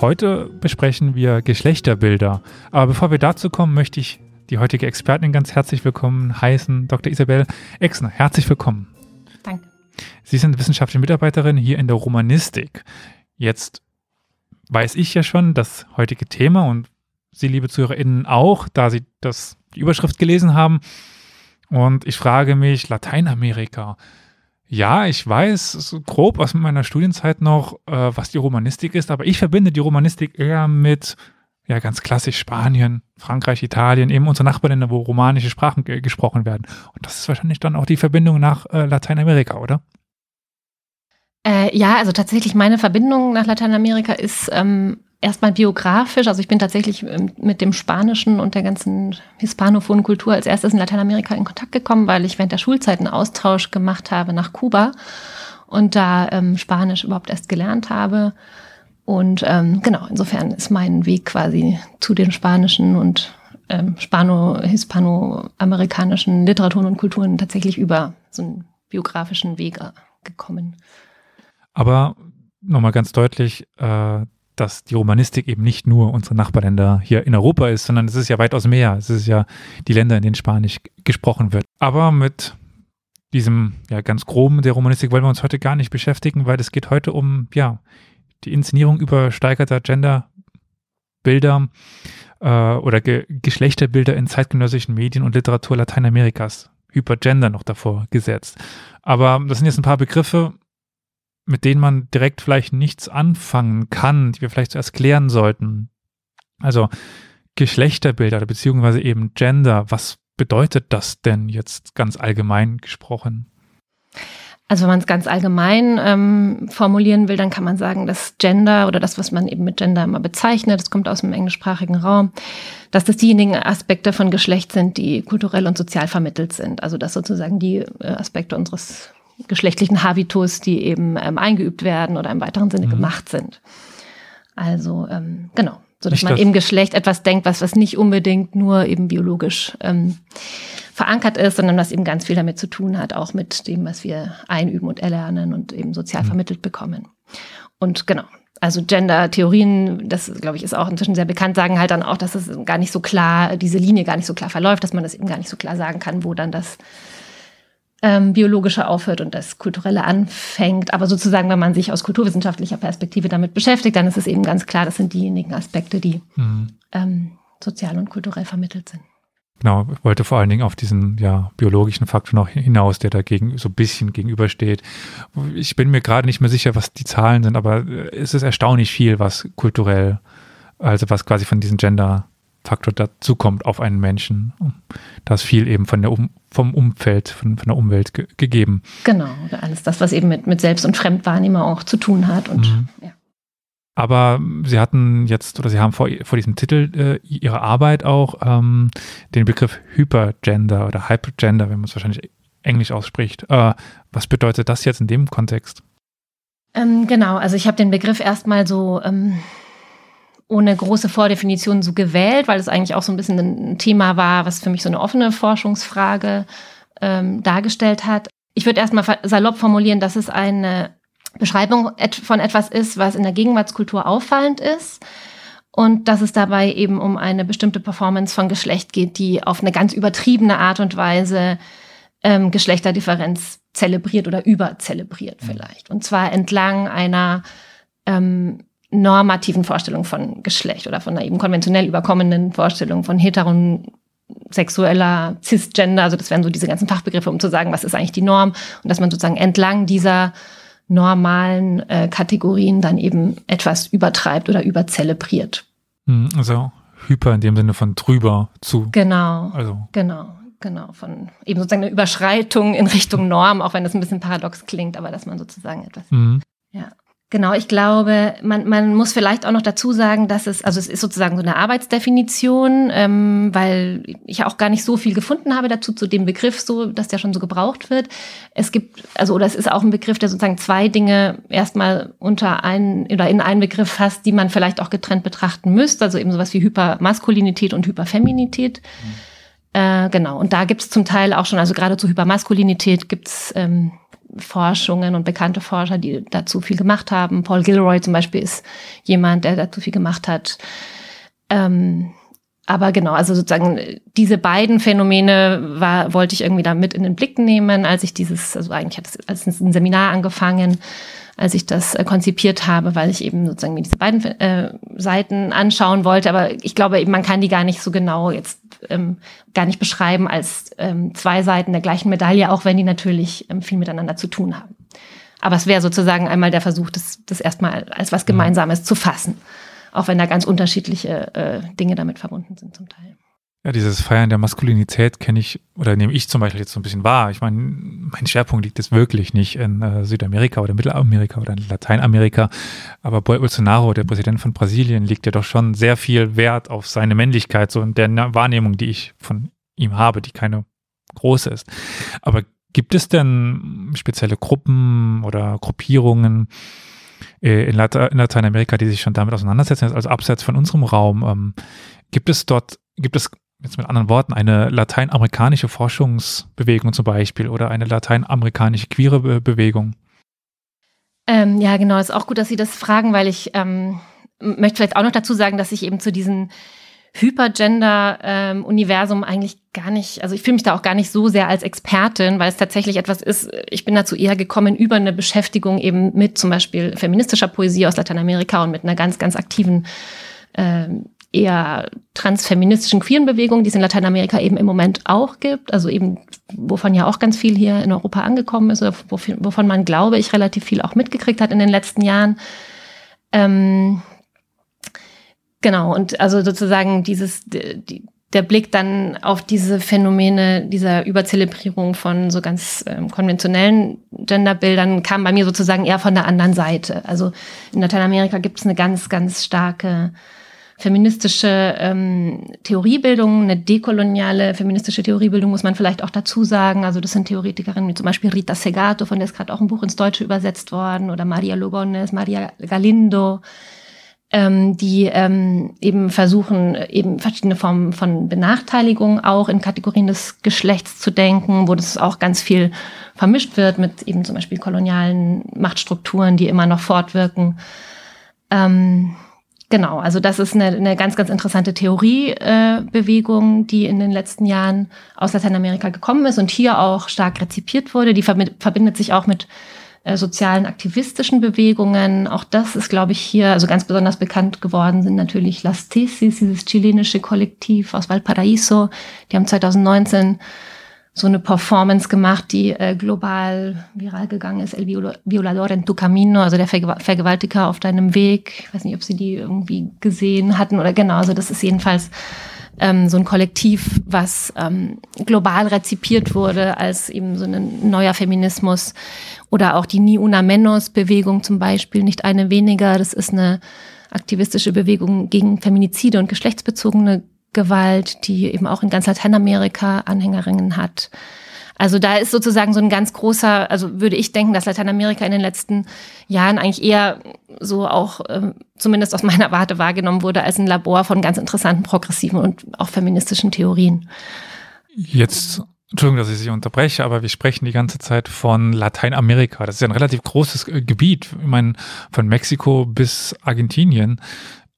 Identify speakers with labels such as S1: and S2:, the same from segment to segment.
S1: Heute besprechen wir Geschlechterbilder. Aber bevor wir dazu kommen, möchte ich die heutige Expertin ganz herzlich willkommen heißen, Dr. Isabel Exner. Herzlich willkommen.
S2: Danke.
S1: Sie sind wissenschaftliche Mitarbeiterin hier in der Romanistik. Jetzt weiß ich ja schon das heutige Thema und Sie, liebe ZuhörerInnen, auch, da Sie das, die Überschrift gelesen haben. Und ich frage mich, Lateinamerika. Ja, ich weiß grob aus meiner Studienzeit noch, äh, was die Romanistik ist, aber ich verbinde die Romanistik eher mit, ja, ganz klassisch Spanien, Frankreich, Italien, eben unsere Nachbarländer, wo romanische Sprachen gesprochen werden. Und das ist wahrscheinlich dann auch die Verbindung nach äh, Lateinamerika, oder?
S2: Äh, ja, also tatsächlich meine Verbindung nach Lateinamerika ist ähm, erstmal biografisch. Also ich bin tatsächlich ähm, mit dem Spanischen und der ganzen hispanophonen Kultur als erstes in Lateinamerika in Kontakt gekommen, weil ich während der Schulzeit einen Austausch gemacht habe nach Kuba und da ähm, Spanisch überhaupt erst gelernt habe. Und ähm, genau, insofern ist mein Weg quasi zu den spanischen und ähm, spano-hispano-amerikanischen Literaturen und Kulturen tatsächlich über so einen biografischen Weg äh, gekommen.
S1: Aber nochmal ganz deutlich, äh, dass die Romanistik eben nicht nur unsere Nachbarländer hier in Europa ist, sondern es ist ja weitaus mehr. Es ist ja die Länder, in denen Spanisch gesprochen wird. Aber mit diesem ja ganz groben der Romanistik wollen wir uns heute gar nicht beschäftigen, weil es geht heute um ja die Inszenierung übersteigerter Genderbilder äh, oder Ge Geschlechterbilder in zeitgenössischen Medien und Literatur Lateinamerikas. Hypergender noch davor gesetzt. Aber das sind jetzt ein paar Begriffe, mit denen man direkt vielleicht nichts anfangen kann, die wir vielleicht zuerst klären sollten. Also Geschlechterbilder beziehungsweise eben Gender, was bedeutet das denn jetzt ganz allgemein gesprochen?
S2: Also wenn man es ganz allgemein ähm, formulieren will, dann kann man sagen, dass Gender oder das, was man eben mit Gender immer bezeichnet, das kommt aus dem englischsprachigen Raum, dass das diejenigen Aspekte von Geschlecht sind, die kulturell und sozial vermittelt sind. Also dass sozusagen die äh, Aspekte unseres geschlechtlichen Habitus, die eben ähm, eingeübt werden oder im weiteren Sinne mhm. gemacht sind. Also ähm, genau, so dass man das eben Geschlecht etwas denkt, was was nicht unbedingt nur eben biologisch ähm, verankert ist, sondern was eben ganz viel damit zu tun hat, auch mit dem, was wir einüben und erlernen und eben sozial mhm. vermittelt bekommen. Und genau, also Gender-Theorien, das glaube ich ist auch inzwischen sehr bekannt, sagen halt dann auch, dass es gar nicht so klar, diese Linie gar nicht so klar verläuft, dass man das eben gar nicht so klar sagen kann, wo dann das ähm, biologische aufhört und das kulturelle anfängt. Aber sozusagen, wenn man sich aus kulturwissenschaftlicher Perspektive damit beschäftigt, dann ist es eben ganz klar, das sind diejenigen Aspekte, die mhm. ähm, sozial und kulturell vermittelt sind.
S1: Genau, ich wollte vor allen Dingen auf diesen ja, biologischen Faktor noch hinaus, der dagegen so ein bisschen gegenübersteht. Ich bin mir gerade nicht mehr sicher, was die Zahlen sind, aber es ist erstaunlich viel, was kulturell, also was quasi von diesen Gender Faktor dazukommt auf einen Menschen. Da ist viel eben von der um, vom Umfeld, von, von der Umwelt ge gegeben.
S2: Genau, alles das, was eben mit, mit Selbst- und Fremdwahrnehmung auch zu tun hat. Und, mhm. ja.
S1: Aber Sie hatten jetzt, oder Sie haben vor, vor diesem Titel äh, Ihrer Arbeit auch ähm, den Begriff Hypergender oder Hypergender, wenn man es wahrscheinlich englisch ausspricht. Äh, was bedeutet das jetzt in dem Kontext?
S2: Ähm, genau, also ich habe den Begriff erstmal so ähm, ohne große Vordefinition so gewählt, weil es eigentlich auch so ein bisschen ein Thema war, was für mich so eine offene Forschungsfrage ähm, dargestellt hat. Ich würde erstmal salopp formulieren, dass es eine Beschreibung von etwas ist, was in der Gegenwartskultur auffallend ist und dass es dabei eben um eine bestimmte Performance von Geschlecht geht, die auf eine ganz übertriebene Art und Weise ähm, Geschlechterdifferenz zelebriert oder überzelebriert vielleicht. Und zwar entlang einer ähm, normativen Vorstellung von Geschlecht oder von einer eben konventionell überkommenen Vorstellung von heterosexueller Cisgender. Also das wären so diese ganzen Fachbegriffe, um zu sagen, was ist eigentlich die Norm und dass man sozusagen entlang dieser normalen äh, Kategorien dann eben etwas übertreibt oder überzelebriert.
S1: Hm, also hyper in dem Sinne von drüber zu.
S2: Genau. Also. Genau. Genau, von eben sozusagen eine Überschreitung in Richtung Norm, auch wenn das ein bisschen paradox klingt, aber dass man sozusagen etwas. Mhm.
S1: Ja.
S2: Genau, ich glaube, man, man muss vielleicht auch noch dazu sagen, dass es, also es ist sozusagen so eine Arbeitsdefinition, ähm, weil ich auch gar nicht so viel gefunden habe dazu, zu dem Begriff so, dass der schon so gebraucht wird. Es gibt, also, oder es ist auch ein Begriff, der sozusagen zwei Dinge erstmal unter einen oder in einen Begriff fasst, die man vielleicht auch getrennt betrachten müsste, also eben sowas wie Hypermaskulinität und Hyperfeminität. Mhm. Äh, genau, und da gibt es zum Teil auch schon, also gerade zu Hypermaskulinität gibt es ähm, Forschungen und bekannte Forscher, die dazu viel gemacht haben. Paul Gilroy zum Beispiel ist jemand, der dazu viel gemacht hat. Ähm, aber genau, also sozusagen diese beiden Phänomene war, wollte ich irgendwie da mit in den Blick nehmen, als ich dieses, also eigentlich hat es als ein Seminar angefangen, als ich das äh, konzipiert habe, weil ich eben sozusagen mir diese beiden äh, Seiten anschauen wollte. Aber ich glaube eben, man kann die gar nicht so genau jetzt ähm, gar nicht beschreiben als ähm, zwei Seiten der gleichen Medaille, auch wenn die natürlich ähm, viel miteinander zu tun haben. Aber es wäre sozusagen einmal der Versuch, das, das erstmal als was Gemeinsames zu fassen, auch wenn da ganz unterschiedliche äh, Dinge damit verbunden sind zum Teil.
S1: Ja, dieses Feiern der Maskulinität kenne ich oder nehme ich zum Beispiel jetzt so ein bisschen wahr. Ich meine, mein Schwerpunkt liegt jetzt wirklich nicht in äh, Südamerika oder Mittelamerika oder in Lateinamerika. Aber Bolsonaro, der Präsident von Brasilien, legt ja doch schon sehr viel Wert auf seine Männlichkeit, so in der Wahrnehmung, die ich von ihm habe, die keine große ist. Aber gibt es denn spezielle Gruppen oder Gruppierungen äh, in, Lateinamerika, die sich schon damit auseinandersetzen, also abseits von unserem Raum? Ähm, gibt es dort, gibt es jetzt mit anderen Worten, eine lateinamerikanische Forschungsbewegung zum Beispiel oder eine lateinamerikanische queere Be Bewegung?
S2: Ähm, ja, genau, ist auch gut, dass Sie das fragen, weil ich ähm, möchte vielleicht auch noch dazu sagen, dass ich eben zu diesem Hypergender-Universum ähm, eigentlich gar nicht, also ich fühle mich da auch gar nicht so sehr als Expertin, weil es tatsächlich etwas ist, ich bin dazu eher gekommen über eine Beschäftigung eben mit zum Beispiel feministischer Poesie aus Lateinamerika und mit einer ganz, ganz aktiven ähm, eher transfeministischen queeren Bewegungen, die es in Lateinamerika eben im Moment auch gibt, also eben, wovon ja auch ganz viel hier in Europa angekommen ist, oder wovon man, glaube ich, relativ viel auch mitgekriegt hat in den letzten Jahren. Ähm, genau, und also sozusagen dieses, die, der Blick dann auf diese Phänomene dieser Überzelebrierung von so ganz ähm, konventionellen Genderbildern kam bei mir sozusagen eher von der anderen Seite. Also in Lateinamerika gibt es eine ganz, ganz starke feministische ähm, Theoriebildung, eine dekoloniale feministische Theoriebildung muss man vielleicht auch dazu sagen. Also das sind Theoretikerinnen wie zum Beispiel Rita Segato, von der ist gerade auch ein Buch ins Deutsche übersetzt worden, oder Maria Lugones, Maria Galindo, ähm, die ähm, eben versuchen, eben verschiedene Formen von Benachteiligung auch in Kategorien des Geschlechts zu denken, wo das auch ganz viel vermischt wird mit eben zum Beispiel kolonialen Machtstrukturen, die immer noch fortwirken. Ähm, Genau, also das ist eine, eine ganz, ganz interessante Theoriebewegung, äh, die in den letzten Jahren aus Lateinamerika gekommen ist und hier auch stark rezipiert wurde. Die verbindet sich auch mit äh, sozialen aktivistischen Bewegungen. Auch das ist, glaube ich, hier, also ganz besonders bekannt geworden sind natürlich Las Tesis, dieses chilenische Kollektiv aus Valparaíso. Die haben 2019 so eine Performance gemacht, die äh, global viral gegangen ist, El Violador en tu Camino, also der Vergew Vergewaltiger auf deinem Weg. Ich weiß nicht, ob Sie die irgendwie gesehen hatten oder genau, also das ist jedenfalls ähm, so ein Kollektiv, was ähm, global rezipiert wurde als eben so ein neuer Feminismus oder auch die Ni Una Menos Bewegung zum Beispiel, nicht eine weniger, das ist eine aktivistische Bewegung gegen Feminizide und geschlechtsbezogene Gewalt, die eben auch in ganz Lateinamerika Anhängerinnen hat. Also da ist sozusagen so ein ganz großer, also würde ich denken, dass Lateinamerika in den letzten Jahren eigentlich eher so auch, äh, zumindest aus meiner Warte wahrgenommen wurde, als ein Labor von ganz interessanten progressiven und auch feministischen Theorien.
S1: Jetzt, Entschuldigung, dass ich Sie unterbreche, aber wir sprechen die ganze Zeit von Lateinamerika. Das ist ja ein relativ großes äh, Gebiet. Ich meine, von Mexiko bis Argentinien.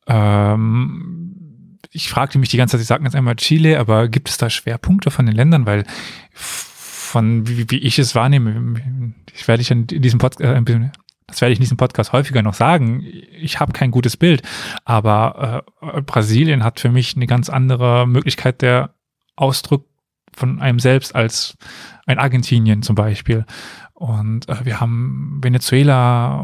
S1: Ähm, ich fragte mich die ganze Zeit, Sie sagten jetzt einmal Chile, aber gibt es da Schwerpunkte von den Ländern? Weil von wie, wie ich es wahrnehme, ich werde ich in diesem Podcast, äh, das werde ich in diesem Podcast häufiger noch sagen, ich habe kein gutes Bild, aber äh, Brasilien hat für mich eine ganz andere Möglichkeit der Ausdruck von einem selbst als ein Argentinien zum Beispiel. Und äh, wir haben Venezuela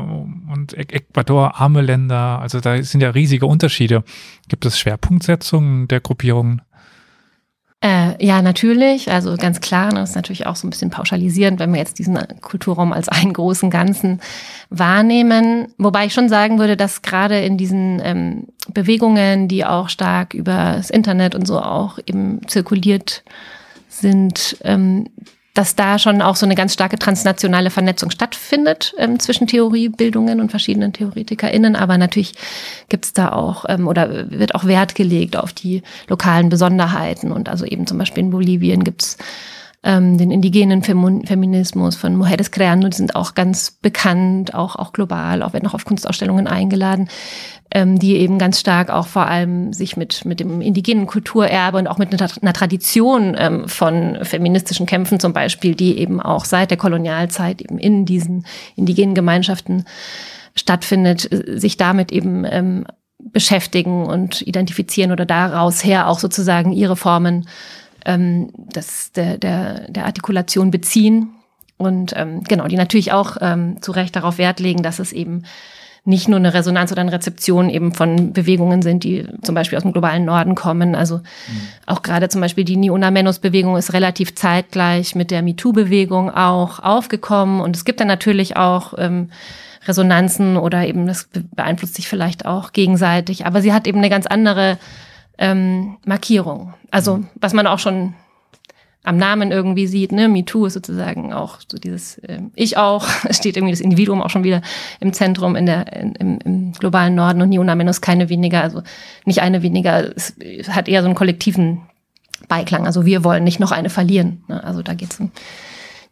S1: und Ecuador, arme Länder. Also da sind ja riesige Unterschiede. Gibt es Schwerpunktsetzungen der Gruppierungen?
S2: Äh, ja, natürlich. Also ganz klar, das ist natürlich auch so ein bisschen pauschalisierend, wenn wir jetzt diesen Kulturraum als einen großen Ganzen wahrnehmen. Wobei ich schon sagen würde, dass gerade in diesen ähm, Bewegungen, die auch stark über das Internet und so auch eben zirkuliert sind, ähm, dass da schon auch so eine ganz starke transnationale Vernetzung stattfindet ähm, zwischen Theoriebildungen und verschiedenen TheoretikerInnen. Aber natürlich gibt es da auch ähm, oder wird auch Wert gelegt auf die lokalen Besonderheiten. Und also eben zum Beispiel in Bolivien gibt's ähm, den indigenen Feminismus von Mujeres Creando, die sind auch ganz bekannt, auch, auch global, auch werden auch auf Kunstausstellungen eingeladen ähm, die eben ganz stark auch vor allem sich mit, mit dem indigenen Kulturerbe und auch mit einer, einer Tradition ähm, von feministischen Kämpfen zum Beispiel, die eben auch seit der Kolonialzeit eben in diesen indigenen Gemeinschaften stattfindet, äh, sich damit eben ähm, beschäftigen und identifizieren oder daraus her auch sozusagen ihre Formen ähm, des, der, der, der Artikulation beziehen. Und ähm, genau, die natürlich auch ähm, zu Recht darauf Wert legen, dass es eben nicht nur eine Resonanz oder eine Rezeption eben von Bewegungen sind, die zum Beispiel aus dem globalen Norden kommen. Also mhm. auch gerade zum Beispiel die Niuna Menos-Bewegung ist relativ zeitgleich mit der MeToo-Bewegung auch aufgekommen. Und es gibt dann natürlich auch ähm, Resonanzen oder eben das beeinflusst sich vielleicht auch gegenseitig. Aber sie hat eben eine ganz andere ähm, Markierung. Also mhm. was man auch schon am Namen irgendwie sieht, ne, MeToo ist sozusagen auch so dieses äh, Ich auch, es steht irgendwie das Individuum auch schon wieder im Zentrum in der, in, im, im globalen Norden und Niona Menos keine weniger, also nicht eine weniger, es hat eher so einen kollektiven Beiklang. Also wir wollen nicht noch eine verlieren. Ne? Also da geht es um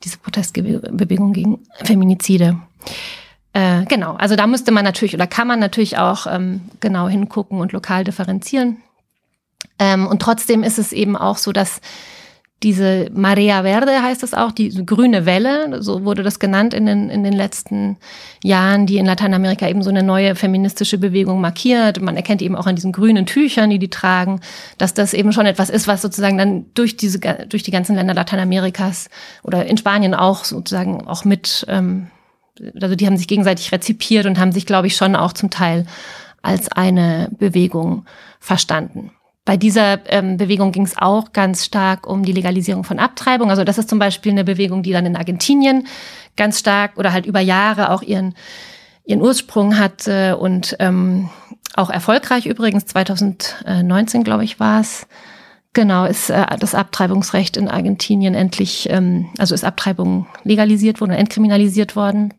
S2: diese Protestbewegung gegen Feminizide. Äh, genau, also da müsste man natürlich oder kann man natürlich auch ähm, genau hingucken und lokal differenzieren. Ähm, und trotzdem ist es eben auch so, dass diese Marea Verde heißt es auch, die grüne Welle, so wurde das genannt in den, in den letzten Jahren, die in Lateinamerika eben so eine neue feministische Bewegung markiert. Man erkennt eben auch an diesen grünen Tüchern, die die tragen, dass das eben schon etwas ist, was sozusagen dann durch diese, durch die ganzen Länder Lateinamerikas oder in Spanien auch sozusagen auch mit, ähm, also die haben sich gegenseitig rezipiert und haben sich, glaube ich, schon auch zum Teil als eine Bewegung verstanden. Bei dieser ähm, Bewegung ging es auch ganz stark um die Legalisierung von Abtreibung. Also das ist zum Beispiel eine Bewegung, die dann in Argentinien ganz stark oder halt über Jahre auch ihren, ihren Ursprung hatte und ähm, auch erfolgreich übrigens, 2019 glaube ich war es. Genau, ist äh, das Abtreibungsrecht in Argentinien endlich, ähm, also ist Abtreibung legalisiert worden, entkriminalisiert worden.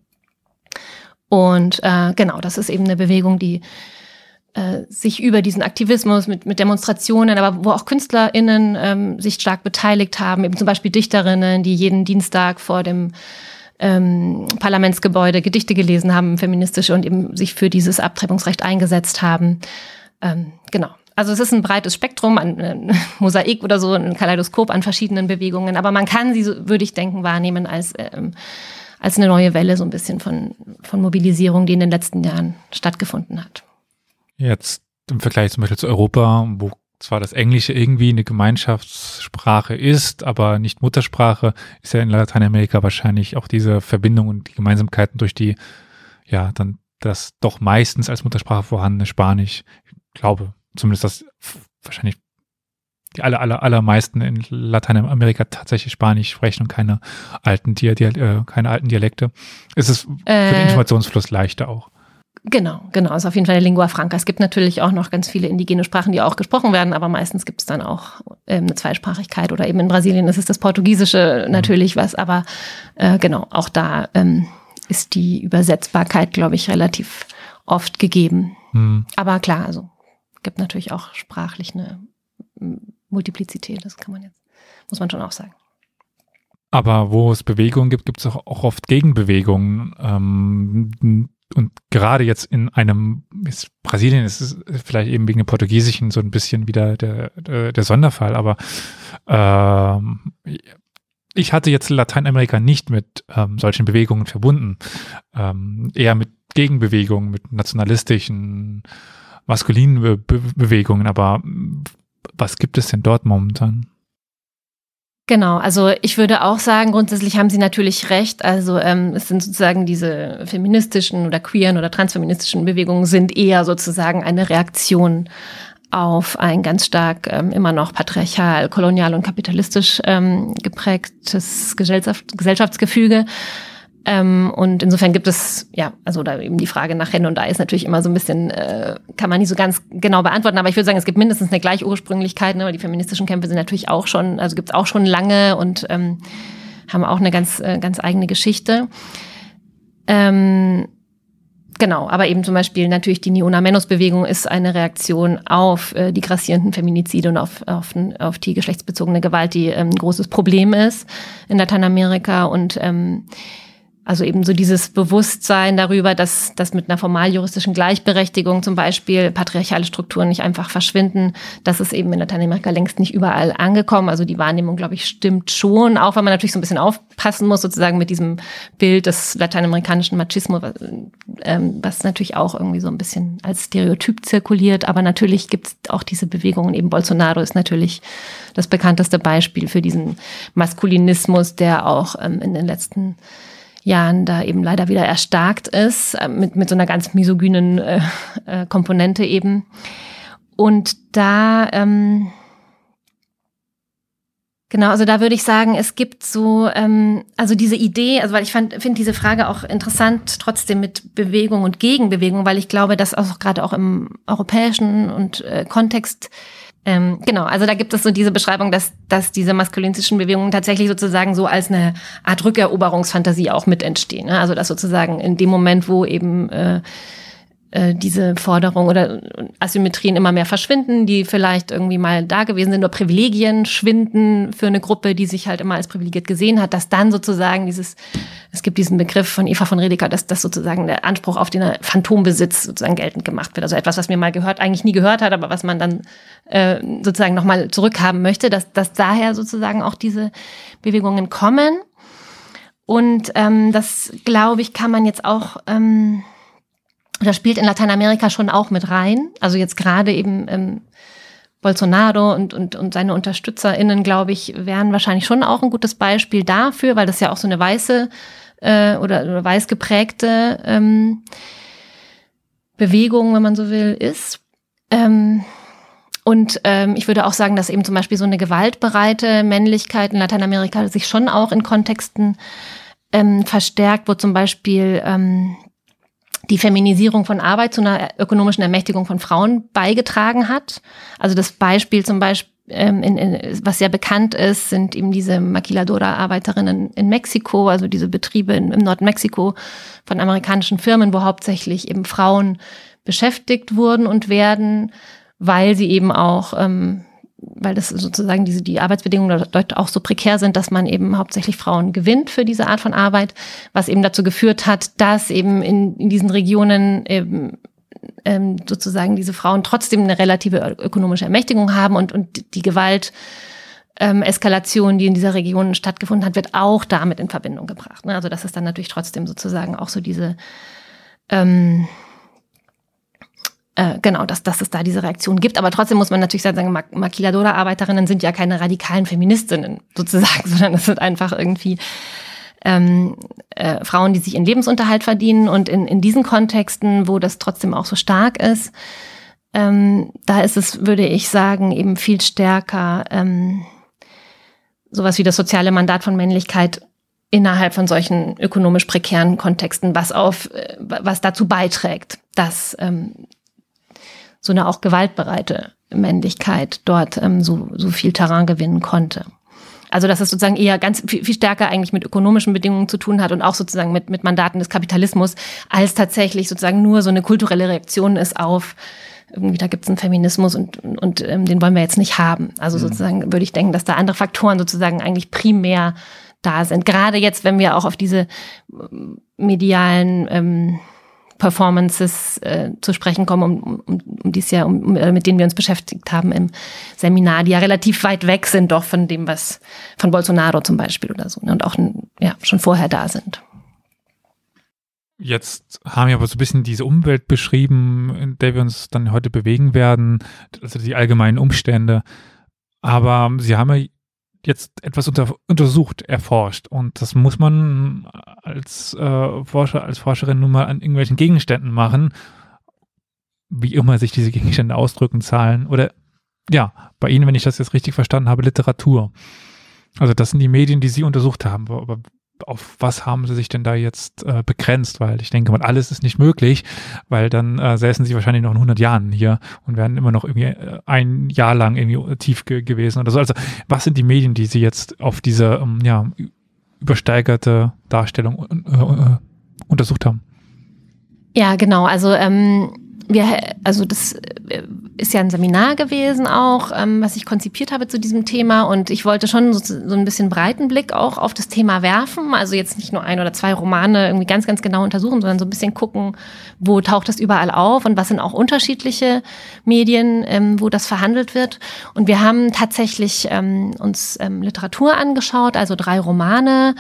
S2: Und äh, genau, das ist eben eine Bewegung, die äh, sich über diesen Aktivismus mit, mit Demonstrationen, aber wo auch KünstlerInnen ähm, sich stark beteiligt haben, eben zum Beispiel Dichterinnen, die jeden Dienstag vor dem ähm, Parlamentsgebäude Gedichte gelesen haben, feministische und eben sich für dieses Abtreibungsrecht eingesetzt haben. Ähm, genau. Also es ist ein breites Spektrum, ein, ein Mosaik oder so, ein Kaleidoskop an verschiedenen Bewegungen, aber man kann sie, würde ich denken, wahrnehmen als, ähm, als eine neue Welle so ein bisschen von, von Mobilisierung, die in den letzten Jahren stattgefunden hat.
S1: Jetzt im Vergleich zum Beispiel zu Europa, wo zwar das Englische irgendwie eine Gemeinschaftssprache ist, aber nicht Muttersprache, ist ja in Lateinamerika wahrscheinlich auch diese Verbindung und die Gemeinsamkeiten durch die, ja, dann das doch meistens als Muttersprache vorhandene Spanisch. Ich glaube, zumindest das wahrscheinlich die aller, aller, allermeisten in Lateinamerika tatsächlich Spanisch sprechen und keine alten, Dia äh, keine alten Dialekte. Ist es für äh, den Informationsfluss leichter auch?
S2: Genau, genau, ist auf jeden Fall der Lingua Franca. Es gibt natürlich auch noch ganz viele indigene Sprachen, die auch gesprochen werden, aber meistens gibt es dann auch ähm, eine Zweisprachigkeit oder eben in Brasilien ist es das Portugiesische natürlich mhm. was, aber äh, genau, auch da ähm, ist die Übersetzbarkeit, glaube ich, relativ oft gegeben. Mhm. Aber klar, also gibt natürlich auch sprachlich eine Multiplizität, das kann man jetzt, muss man schon auch sagen.
S1: Aber wo es Bewegungen gibt, gibt es auch, auch oft Gegenbewegungen. Ähm, und gerade jetzt in einem, ist Brasilien ist es vielleicht eben wegen dem Portugiesischen so ein bisschen wieder der, der, der Sonderfall, aber ähm, ich hatte jetzt Lateinamerika nicht mit ähm, solchen Bewegungen verbunden, ähm, eher mit Gegenbewegungen, mit nationalistischen, maskulinen Be Be Bewegungen, aber was gibt es denn dort momentan?
S2: Genau, also ich würde auch sagen, grundsätzlich haben Sie natürlich recht. Also ähm, es sind sozusagen diese feministischen oder queeren oder transfeministischen Bewegungen sind eher sozusagen eine Reaktion auf ein ganz stark ähm, immer noch patriarchal, kolonial und kapitalistisch ähm, geprägtes Gesellschaft, Gesellschaftsgefüge. Ähm, und insofern gibt es, ja, also da eben die Frage nach Henne und Ei ist natürlich immer so ein bisschen, äh, kann man nicht so ganz genau beantworten, aber ich würde sagen, es gibt mindestens eine Gleichursprünglichkeit, ne, weil die feministischen Kämpfe sind natürlich auch schon, also gibt es auch schon lange und ähm, haben auch eine ganz, äh, ganz eigene Geschichte. Ähm, Genau, aber eben zum Beispiel natürlich die Niona Menos-Bewegung ist eine Reaktion auf äh, die grassierenden Feminizide und auf, auf, auf die geschlechtsbezogene Gewalt, die ähm, ein großes Problem ist in Lateinamerika. Und ähm, also eben so dieses Bewusstsein darüber, dass, dass mit einer formal juristischen Gleichberechtigung zum Beispiel patriarchale Strukturen nicht einfach verschwinden. Das ist eben in Lateinamerika längst nicht überall angekommen. Also die Wahrnehmung, glaube ich, stimmt schon, auch wenn man natürlich so ein bisschen aufpassen muss, sozusagen mit diesem Bild des lateinamerikanischen Machismo, ähm, was natürlich auch irgendwie so ein bisschen als Stereotyp zirkuliert. Aber natürlich gibt es auch diese Bewegungen. Eben Bolsonaro ist natürlich das bekannteste Beispiel für diesen Maskulinismus, der auch ähm, in den letzten Jahren da eben leider wieder erstarkt ist, äh, mit, mit so einer ganz misogynen äh, äh, Komponente eben. Und da, ähm, genau, also da würde ich sagen, es gibt so, ähm, also diese Idee, also weil ich finde diese Frage auch interessant, trotzdem mit Bewegung und Gegenbewegung, weil ich glaube, dass auch gerade auch im europäischen und äh, Kontext ähm, genau, also da gibt es so diese Beschreibung, dass, dass diese maskulinistischen Bewegungen tatsächlich sozusagen so als eine Art Rückeroberungsfantasie auch mit entstehen. Ne? Also dass sozusagen in dem Moment, wo eben äh, diese Forderungen oder Asymmetrien immer mehr verschwinden, die vielleicht irgendwie mal da gewesen sind, nur Privilegien schwinden für eine Gruppe, die sich halt immer als privilegiert gesehen hat, dass dann sozusagen dieses, es gibt diesen Begriff von Eva von Redeker, dass das sozusagen der Anspruch auf den Phantombesitz sozusagen geltend gemacht wird. Also etwas, was mir mal gehört, eigentlich nie gehört hat, aber was man dann äh, sozusagen nochmal zurückhaben möchte, dass, dass daher sozusagen auch diese Bewegungen kommen. Und ähm, das, glaube ich, kann man jetzt auch ähm, das spielt in Lateinamerika schon auch mit rein. Also jetzt gerade eben ähm, Bolsonaro und, und, und seine UnterstützerInnen, glaube ich, wären wahrscheinlich schon auch ein gutes Beispiel dafür, weil das ja auch so eine weiße äh, oder, oder weiß geprägte ähm, Bewegung, wenn man so will, ist. Ähm, und ähm, ich würde auch sagen, dass eben zum Beispiel so eine gewaltbereite Männlichkeit in Lateinamerika sich schon auch in Kontexten ähm, verstärkt, wo zum Beispiel ähm, die Feminisierung von Arbeit zu einer ökonomischen Ermächtigung von Frauen beigetragen hat. Also das Beispiel zum Beispiel, ähm, in, in, was sehr bekannt ist, sind eben diese Maquiladora-Arbeiterinnen in Mexiko, also diese Betriebe in, im Nordmexiko von amerikanischen Firmen, wo hauptsächlich eben Frauen beschäftigt wurden und werden, weil sie eben auch ähm, weil das sozusagen diese, die Arbeitsbedingungen dort auch so prekär sind, dass man eben hauptsächlich Frauen gewinnt für diese Art von Arbeit, was eben dazu geführt hat, dass eben in, in diesen Regionen eben ähm, sozusagen diese Frauen trotzdem eine relative ökonomische Ermächtigung haben und, und die Gewalt ähm, Eskalation, die in dieser Region stattgefunden hat, wird auch damit in Verbindung gebracht. Ne? Also das ist dann natürlich trotzdem sozusagen auch so diese ähm, äh, genau, dass, dass es da diese Reaktion gibt. Aber trotzdem muss man natürlich sagen, Maquiladora-Arbeiterinnen sind ja keine radikalen Feministinnen sozusagen, sondern es sind einfach irgendwie ähm, äh, Frauen, die sich ihren Lebensunterhalt verdienen. Und in, in diesen Kontexten, wo das trotzdem auch so stark ist, ähm, da ist es, würde ich sagen, eben viel stärker ähm, sowas wie das soziale Mandat von Männlichkeit innerhalb von solchen ökonomisch prekären Kontexten, was auf, äh, was dazu beiträgt, dass ähm, so eine auch gewaltbereite Männlichkeit dort ähm, so, so viel Terrain gewinnen konnte. Also dass es sozusagen eher ganz viel, viel stärker eigentlich mit ökonomischen Bedingungen zu tun hat und auch sozusagen mit, mit Mandaten des Kapitalismus, als tatsächlich sozusagen nur so eine kulturelle Reaktion ist auf irgendwie, da gibt es einen Feminismus und, und, ähm, den wollen wir jetzt nicht haben. Also mhm. sozusagen würde ich denken, dass da andere Faktoren sozusagen eigentlich primär da sind. Gerade jetzt, wenn wir auch auf diese medialen ähm, Performances äh, zu sprechen kommen, um, um, um dies Jahr, um, mit denen wir uns beschäftigt haben im Seminar, die ja relativ weit weg sind doch von dem, was von Bolsonaro zum Beispiel oder so, ne, und auch ja, schon vorher da sind.
S1: Jetzt haben wir aber so ein bisschen diese Umwelt beschrieben, in der wir uns dann heute bewegen werden, also die allgemeinen Umstände. Aber Sie haben ja jetzt etwas unter, untersucht, erforscht. Und das muss man als äh, Forscher, als Forscherin nun mal an irgendwelchen Gegenständen machen. wie immer sich diese Gegenstände ausdrücken, Zahlen oder ja, bei Ihnen, wenn ich das jetzt richtig verstanden habe, Literatur. Also das sind die Medien, die Sie untersucht haben. Aber auf was haben Sie sich denn da jetzt äh, begrenzt? Weil ich denke mal, alles ist nicht möglich, weil dann äh, säßen Sie wahrscheinlich noch in 100 Jahren hier und wären immer noch irgendwie äh, ein Jahr lang irgendwie tief ge gewesen oder so. Also was sind die Medien, die Sie jetzt auf diese ähm, ja, übersteigerte Darstellung äh, äh, untersucht haben?
S2: Ja, genau. Also ähm, wir, also das äh, ist ja ein Seminar gewesen auch, ähm, was ich konzipiert habe zu diesem Thema. Und ich wollte schon so, so ein bisschen breiten Blick auch auf das Thema werfen, also jetzt nicht nur ein oder zwei Romane irgendwie ganz, ganz genau untersuchen, sondern so ein bisschen gucken, wo taucht das überall auf und was sind auch unterschiedliche Medien, ähm, wo das verhandelt wird. Und wir haben tatsächlich ähm, uns ähm, Literatur angeschaut, also drei Romane,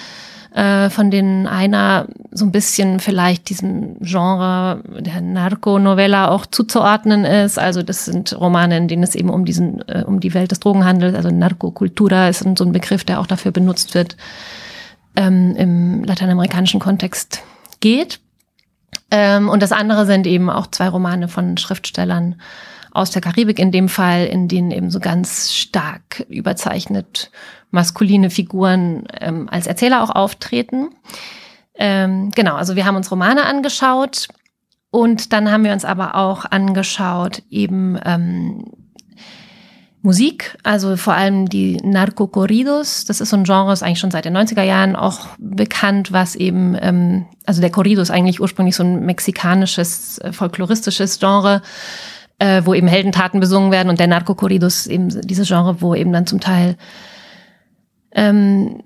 S2: äh, von denen einer so ein bisschen vielleicht diesem Genre der Narco-Novella auch zuzuordnen ist. Also das sind Romane, in denen es eben um diesen, äh, um die Welt des Drogenhandels, also Narcokultura ist so ein Begriff, der auch dafür benutzt wird, ähm, im lateinamerikanischen Kontext geht. Ähm, und das andere sind eben auch zwei Romane von Schriftstellern aus der Karibik in dem Fall, in denen eben so ganz stark überzeichnet maskuline Figuren ähm, als Erzähler auch auftreten. Ähm, genau, also wir haben uns Romane angeschaut und dann haben wir uns aber auch angeschaut eben ähm, Musik, also vor allem die Narco-Corridos. Das ist so ein Genre, ist eigentlich schon seit den 90er Jahren auch bekannt, was eben, ähm, also der Corrido ist eigentlich ursprünglich so ein mexikanisches, äh, folkloristisches Genre, äh, wo eben Heldentaten besungen werden und der Narco-Corridos eben dieses Genre, wo eben dann zum Teil ähm,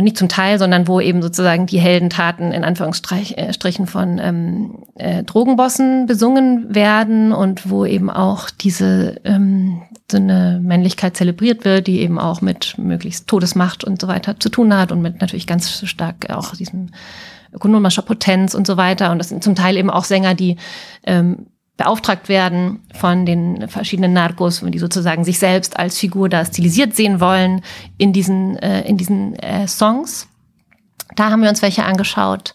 S2: nicht zum Teil, sondern wo eben sozusagen die Heldentaten in Anführungsstrichen von ähm, äh, Drogenbossen besungen werden und wo eben auch diese ähm, so eine Männlichkeit zelebriert wird, die eben auch mit möglichst Todesmacht und so weiter zu tun hat und mit natürlich ganz stark auch diesem ökonomischer Potenz und so weiter. Und das sind zum Teil eben auch Sänger, die ähm, beauftragt werden von den verschiedenen Narcos, die sozusagen sich selbst als Figur da stilisiert sehen wollen in diesen, äh, in diesen äh, Songs. Da haben wir uns welche angeschaut.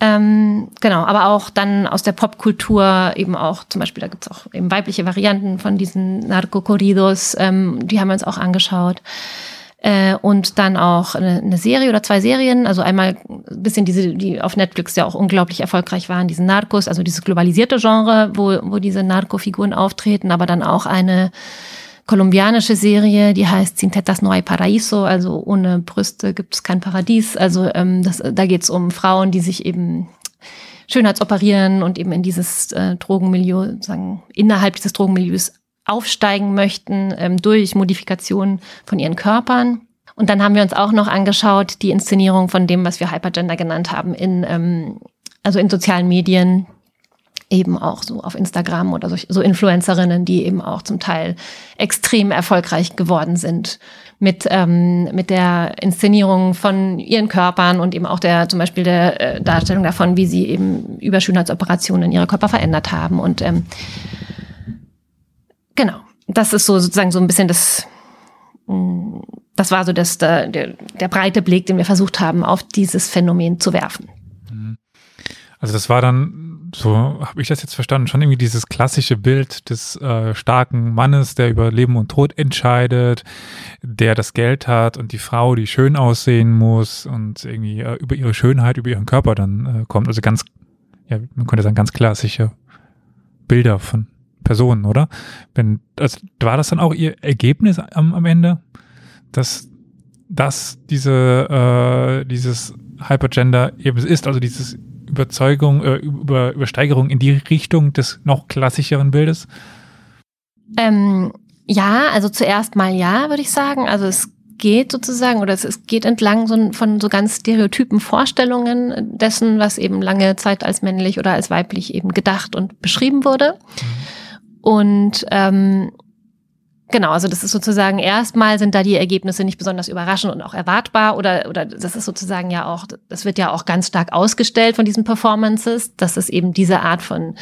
S2: Ähm, genau, aber auch dann aus der Popkultur eben auch, zum Beispiel, da gibt's auch eben weibliche Varianten von diesen Narco-Corridos, ähm, die haben wir uns auch angeschaut. Äh, und dann auch eine, eine, Serie oder zwei Serien. Also einmal ein bisschen diese, die auf Netflix ja auch unglaublich erfolgreich waren, diesen Narcos, also dieses globalisierte Genre, wo, wo diese Narco-Figuren auftreten, aber dann auch eine kolumbianische Serie, die heißt Cintetas no hay paraíso, also ohne Brüste gibt es kein Paradies. Also ähm, das, da geht es um Frauen, die sich eben Schönheitsoperieren und eben in dieses äh, Drogenmilieu, sagen, innerhalb dieses Drogenmilieus aufsteigen möchten ähm, durch Modifikation von ihren Körpern. Und dann haben wir uns auch noch angeschaut, die Inszenierung von dem, was wir Hypergender genannt haben, in, ähm, also in sozialen Medien, eben auch so auf Instagram oder so, so Influencerinnen, die eben auch zum Teil extrem erfolgreich geworden sind mit, ähm, mit der Inszenierung von ihren Körpern und eben auch der zum Beispiel der äh, Darstellung davon, wie sie eben über Schönheitsoperationen ihre Körper verändert haben. Und ähm. Das ist so sozusagen so ein bisschen das, mm, das war so das, der, der breite Blick, den wir versucht haben, auf dieses Phänomen zu werfen. Mhm.
S1: Also das war dann, so habe ich das jetzt verstanden, schon irgendwie dieses klassische Bild des äh, starken Mannes, der über Leben und Tod entscheidet, der das Geld hat und die Frau, die schön aussehen muss und irgendwie äh, über ihre Schönheit, über ihren Körper dann äh, kommt. Also ganz, ja, man könnte sagen, ganz klassische Bilder von Personen, oder? Wenn, also, war das dann auch ihr Ergebnis am, am Ende, dass, dass diese, äh, dieses Hypergender eben ist, also dieses Überzeugung, äh, über, Übersteigerung in die Richtung des noch klassischeren Bildes?
S2: Ähm, ja, also zuerst mal ja, würde ich sagen. Also es geht sozusagen oder es, es geht entlang so, von so ganz stereotypen Vorstellungen dessen, was eben lange Zeit als männlich oder als weiblich eben gedacht und beschrieben wurde. Mhm. Und ähm, Genau, also das ist sozusagen erstmal sind da die Ergebnisse nicht besonders überraschend und auch erwartbar oder oder das ist sozusagen ja auch das wird ja auch ganz stark ausgestellt von diesen Performances, dass es eben diese Art von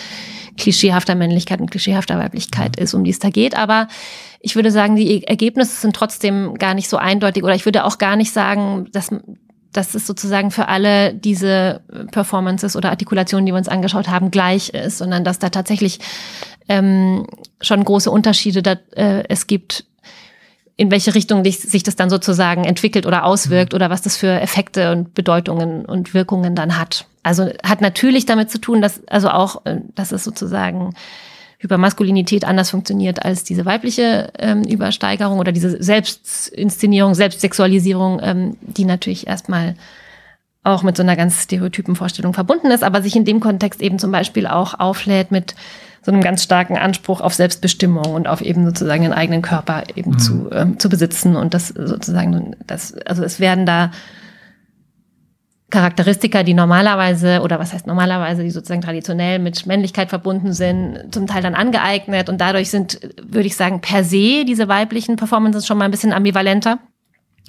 S2: klischeehafter Männlichkeit und klischeehafter Weiblichkeit ist, um die es da geht, aber ich würde sagen, die Ergebnisse sind trotzdem gar nicht so eindeutig oder ich würde auch gar nicht sagen, dass dass es sozusagen für alle diese Performances oder Artikulationen, die wir uns angeschaut haben, gleich ist, sondern dass da tatsächlich ähm, schon große Unterschiede da, äh, es gibt, in welche Richtung sich das dann sozusagen entwickelt oder auswirkt mhm. oder was das für Effekte und Bedeutungen und Wirkungen dann hat. Also hat natürlich damit zu tun, dass also auch, äh, dass es sozusagen Hypermaskulinität anders funktioniert als diese weibliche ähm, Übersteigerung oder diese Selbstinszenierung, Selbstsexualisierung, ähm, die natürlich erstmal auch mit so einer ganz stereotypen Vorstellung verbunden ist, aber sich in dem Kontext eben zum Beispiel auch auflädt mit so einem ganz starken Anspruch auf Selbstbestimmung und auf eben sozusagen den eigenen Körper eben mhm. zu, ähm, zu besitzen und das sozusagen, das, also es werden da Charakteristika, die normalerweise, oder was heißt normalerweise, die sozusagen traditionell mit Männlichkeit verbunden sind, zum Teil dann angeeignet und dadurch sind, würde ich sagen, per se diese weiblichen Performances schon mal ein bisschen ambivalenter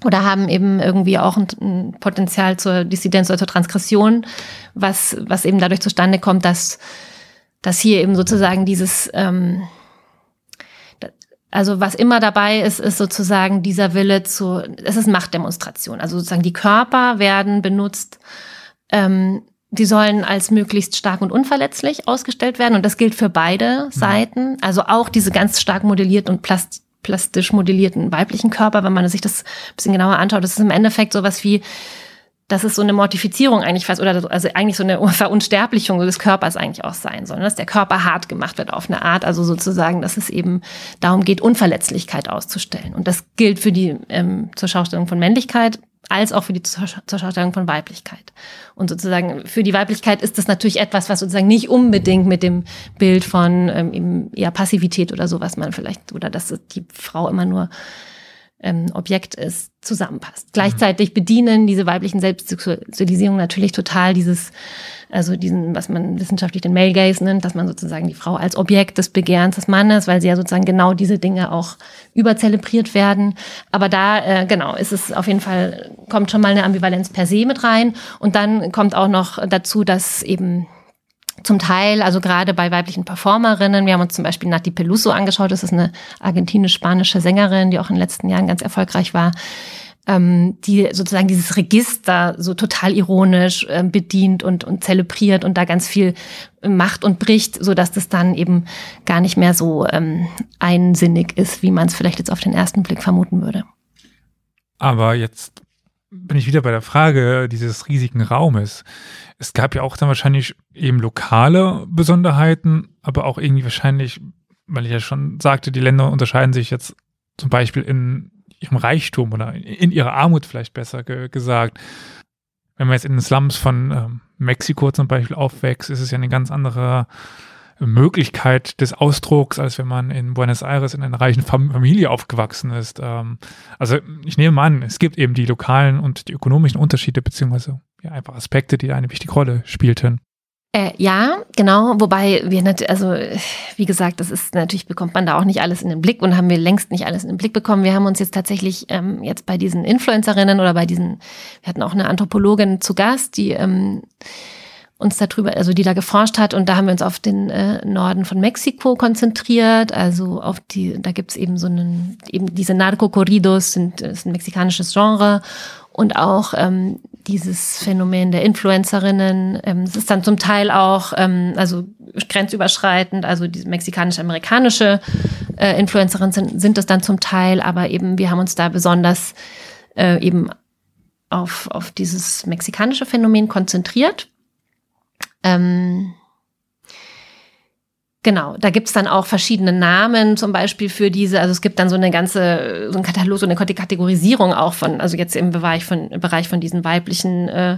S2: oder haben eben irgendwie auch ein, ein Potenzial zur Dissidenz oder zur Transgression, was, was eben dadurch zustande kommt, dass dass hier eben sozusagen dieses, ähm, also was immer dabei ist, ist sozusagen dieser Wille zu, es ist Machtdemonstration. Also sozusagen die Körper werden benutzt, ähm, die sollen als möglichst stark und unverletzlich ausgestellt werden. Und das gilt für beide mhm. Seiten. Also auch diese ganz stark modellierten und plast plastisch modellierten weiblichen Körper, wenn man sich das ein bisschen genauer anschaut, das ist im Endeffekt sowas wie dass es so eine Mortifizierung eigentlich fast, oder also eigentlich so eine Verunsterblichung des Körpers eigentlich auch sein soll, ne? dass der Körper hart gemacht wird auf eine Art, also sozusagen, dass es eben darum geht, Unverletzlichkeit auszustellen. Und das gilt für die ähm, zur Schaustellung von Männlichkeit als auch für die zur Schaustellung von Weiblichkeit. Und sozusagen für die Weiblichkeit ist das natürlich etwas, was sozusagen nicht unbedingt mit dem Bild von ähm, eher Passivität oder so, was man vielleicht, oder dass die Frau immer nur ähm, Objekt ist, zusammenpasst. Mhm. Gleichzeitig bedienen diese weiblichen Selbstsexualisierung natürlich total dieses, also diesen, was man wissenschaftlich den Male Gaze nennt, dass man sozusagen die Frau als Objekt des Begehrens des Mannes, weil sie ja sozusagen genau diese Dinge auch überzelebriert werden. Aber da, äh, genau, ist es auf jeden Fall, kommt schon mal eine Ambivalenz per se mit rein. Und dann kommt auch noch dazu, dass eben zum Teil, also gerade bei weiblichen Performerinnen, wir haben uns zum Beispiel Nati Peluso angeschaut, das ist eine argentinisch-spanische Sängerin, die auch in den letzten Jahren ganz erfolgreich war, ähm, die sozusagen dieses Register so total ironisch äh, bedient und, und zelebriert und da ganz viel macht und bricht, so dass das dann eben gar nicht mehr so ähm, einsinnig ist, wie man es vielleicht jetzt auf den ersten Blick vermuten würde.
S1: Aber jetzt bin ich wieder bei der Frage dieses riesigen Raumes es gab ja auch dann wahrscheinlich eben lokale Besonderheiten, aber auch irgendwie wahrscheinlich, weil ich ja schon sagte, die Länder unterscheiden sich jetzt zum Beispiel in ihrem Reichtum oder in ihrer Armut vielleicht besser ge gesagt. Wenn man jetzt in den Slums von ähm, Mexiko zum Beispiel aufwächst, ist es ja eine ganz andere Möglichkeit des Ausdrucks, als wenn man in Buenos Aires in einer reichen Familie aufgewachsen ist. Ähm, also ich nehme an, es gibt eben die lokalen und die ökonomischen Unterschiede, beziehungsweise ja, einfach Aspekte, die eine wichtige Rolle spielten.
S2: Äh, ja, genau. Wobei wir natürlich, also wie gesagt, das ist natürlich bekommt man da auch nicht alles in den Blick und haben wir längst nicht alles in den Blick bekommen. Wir haben uns jetzt tatsächlich ähm, jetzt bei diesen Influencerinnen oder bei diesen, wir hatten auch eine Anthropologin zu Gast, die ähm, uns darüber, also die da geforscht hat. Und da haben wir uns auf den äh, Norden von Mexiko konzentriert, also auf die, da gibt's eben so einen, eben diese Narco-Corridos sind ist ein mexikanisches Genre. Und auch ähm, dieses Phänomen der Influencerinnen. Ähm, es ist dann zum Teil auch, ähm, also grenzüberschreitend, also diese mexikanisch-amerikanische äh, Influencerinnen sind, sind es dann zum Teil, aber eben wir haben uns da besonders äh, eben auf, auf dieses mexikanische Phänomen konzentriert ähm, Genau, da gibt's dann auch verschiedene Namen zum Beispiel für diese, also es gibt dann so eine ganze, so ein Katalog, so eine Kategorisierung auch von, also jetzt im Bereich von, im Bereich von diesen weiblichen äh,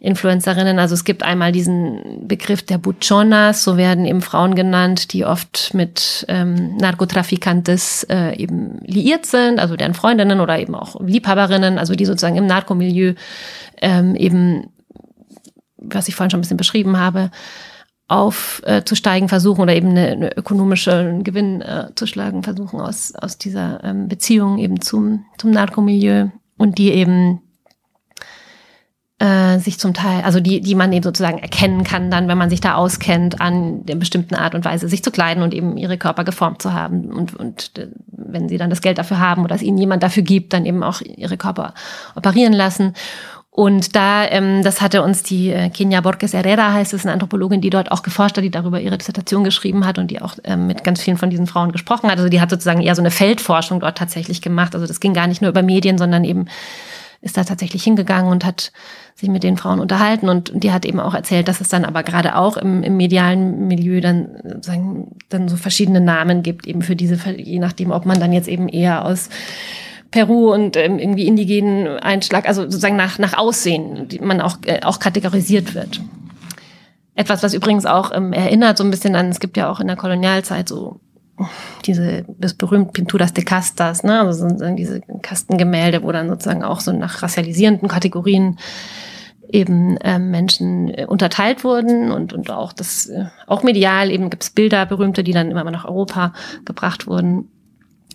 S2: Influencerinnen. Also es gibt einmal diesen Begriff der Buchonas, so werden eben Frauen genannt, die oft mit ähm, Narkotrafikantes äh, eben liiert sind, also deren Freundinnen oder eben auch Liebhaberinnen, also die sozusagen im Narkomilieu ähm, eben was ich vorhin schon ein bisschen beschrieben habe, aufzusteigen äh, versuchen oder eben eine, eine ökonomische Gewinn äh, zu schlagen versuchen aus, aus dieser ähm, Beziehung eben zum, zum Narkomilieu und die eben äh, sich zum Teil, also die, die man eben sozusagen erkennen kann dann, wenn man sich da auskennt, an der bestimmten Art und Weise sich zu kleiden und eben ihre Körper geformt zu haben und, und äh, wenn sie dann das Geld dafür haben oder es ihnen jemand dafür gibt, dann eben auch ihre Körper operieren lassen. Und da, ähm, das hatte uns die äh, Kenia Borges Herrera, heißt es, eine Anthropologin, die dort auch geforscht hat, die darüber ihre Dissertation geschrieben hat und die auch ähm, mit ganz vielen von diesen Frauen gesprochen hat. Also die hat sozusagen eher so eine Feldforschung dort tatsächlich gemacht. Also das ging gar nicht nur über Medien, sondern eben ist da tatsächlich hingegangen und hat sich mit den Frauen unterhalten und die hat eben auch erzählt, dass es dann aber gerade auch im, im medialen Milieu dann sagen, dann so verschiedene Namen gibt eben für diese, je nachdem, ob man dann jetzt eben eher aus Peru und ähm, irgendwie indigenen Einschlag, also sozusagen nach, nach Aussehen, die man auch, äh, auch kategorisiert wird. Etwas, was übrigens auch ähm, erinnert so ein bisschen an, es gibt ja auch in der Kolonialzeit so diese das berühmte Pinturas de Castas, ne? also so, diese Kastengemälde, wo dann sozusagen auch so nach racialisierenden Kategorien eben ähm, Menschen äh, unterteilt wurden und, und auch das äh, auch medial eben gibt's Bilder berühmte, die dann immer mal nach Europa gebracht wurden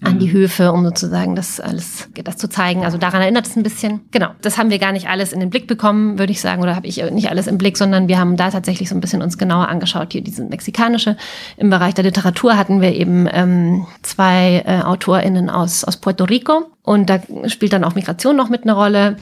S2: an die mhm. Höfe, um sozusagen das alles das zu zeigen. Also daran erinnert es ein bisschen. Genau, das haben wir gar nicht alles in den Blick bekommen, würde ich sagen, oder habe ich nicht alles im Blick, sondern wir haben da tatsächlich so ein bisschen uns genauer angeschaut. Hier diese mexikanische. Im Bereich der Literatur hatten wir eben ähm, zwei äh, AutorInnen aus, aus Puerto Rico und da spielt dann auch Migration noch mit eine Rolle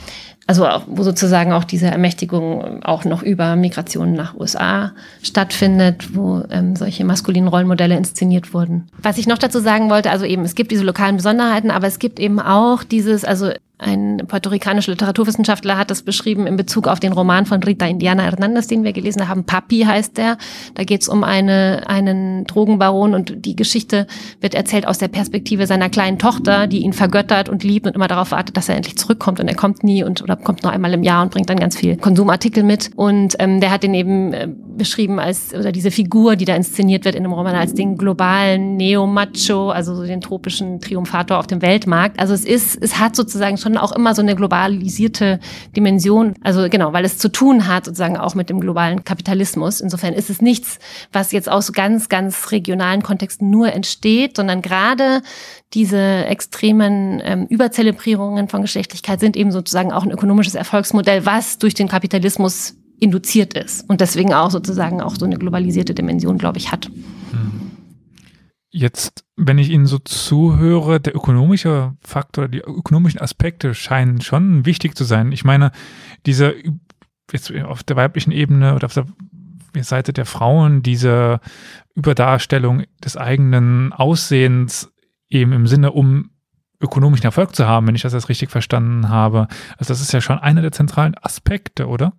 S2: also wo sozusagen auch diese Ermächtigung auch noch über Migration nach USA stattfindet, wo ähm, solche maskulinen Rollenmodelle inszeniert wurden. Was ich noch dazu sagen wollte, also eben, es gibt diese lokalen Besonderheiten, aber es gibt eben auch dieses, also ein puerto-ricanischer Literaturwissenschaftler hat das beschrieben in Bezug auf den Roman von Rita Indiana Hernandez, den wir gelesen haben. Papi heißt der. Da geht es um eine, einen Drogenbaron und die Geschichte wird erzählt aus der Perspektive seiner kleinen Tochter, die ihn vergöttert und liebt und immer darauf wartet, dass er endlich zurückkommt. Und er kommt nie und oder kommt nur einmal im Jahr und bringt dann ganz viel Konsumartikel mit. Und ähm, der hat den eben äh, beschrieben als, oder diese Figur, die da inszeniert wird in dem Roman, als den globalen Neo-Macho, also so den tropischen Triumphator auf dem Weltmarkt. Also es ist, es hat sozusagen schon schon auch immer so eine globalisierte Dimension. Also genau, weil es zu tun hat sozusagen auch mit dem globalen Kapitalismus. Insofern ist es nichts, was jetzt aus ganz, ganz regionalen Kontexten nur entsteht, sondern gerade diese extremen ähm, Überzelebrierungen von Geschlechtlichkeit sind eben sozusagen auch ein ökonomisches Erfolgsmodell, was durch den Kapitalismus induziert ist und deswegen auch sozusagen auch so eine globalisierte Dimension, glaube ich, hat. Hm.
S1: Jetzt, wenn ich Ihnen so zuhöre, der ökonomische Faktor, die ökonomischen Aspekte scheinen schon wichtig zu sein. Ich meine, diese jetzt auf der weiblichen Ebene oder auf der Seite der Frauen, diese Überdarstellung des eigenen Aussehens eben im Sinne, um ökonomischen Erfolg zu haben, wenn ich das jetzt richtig verstanden habe. Also das ist ja schon einer der zentralen Aspekte, oder?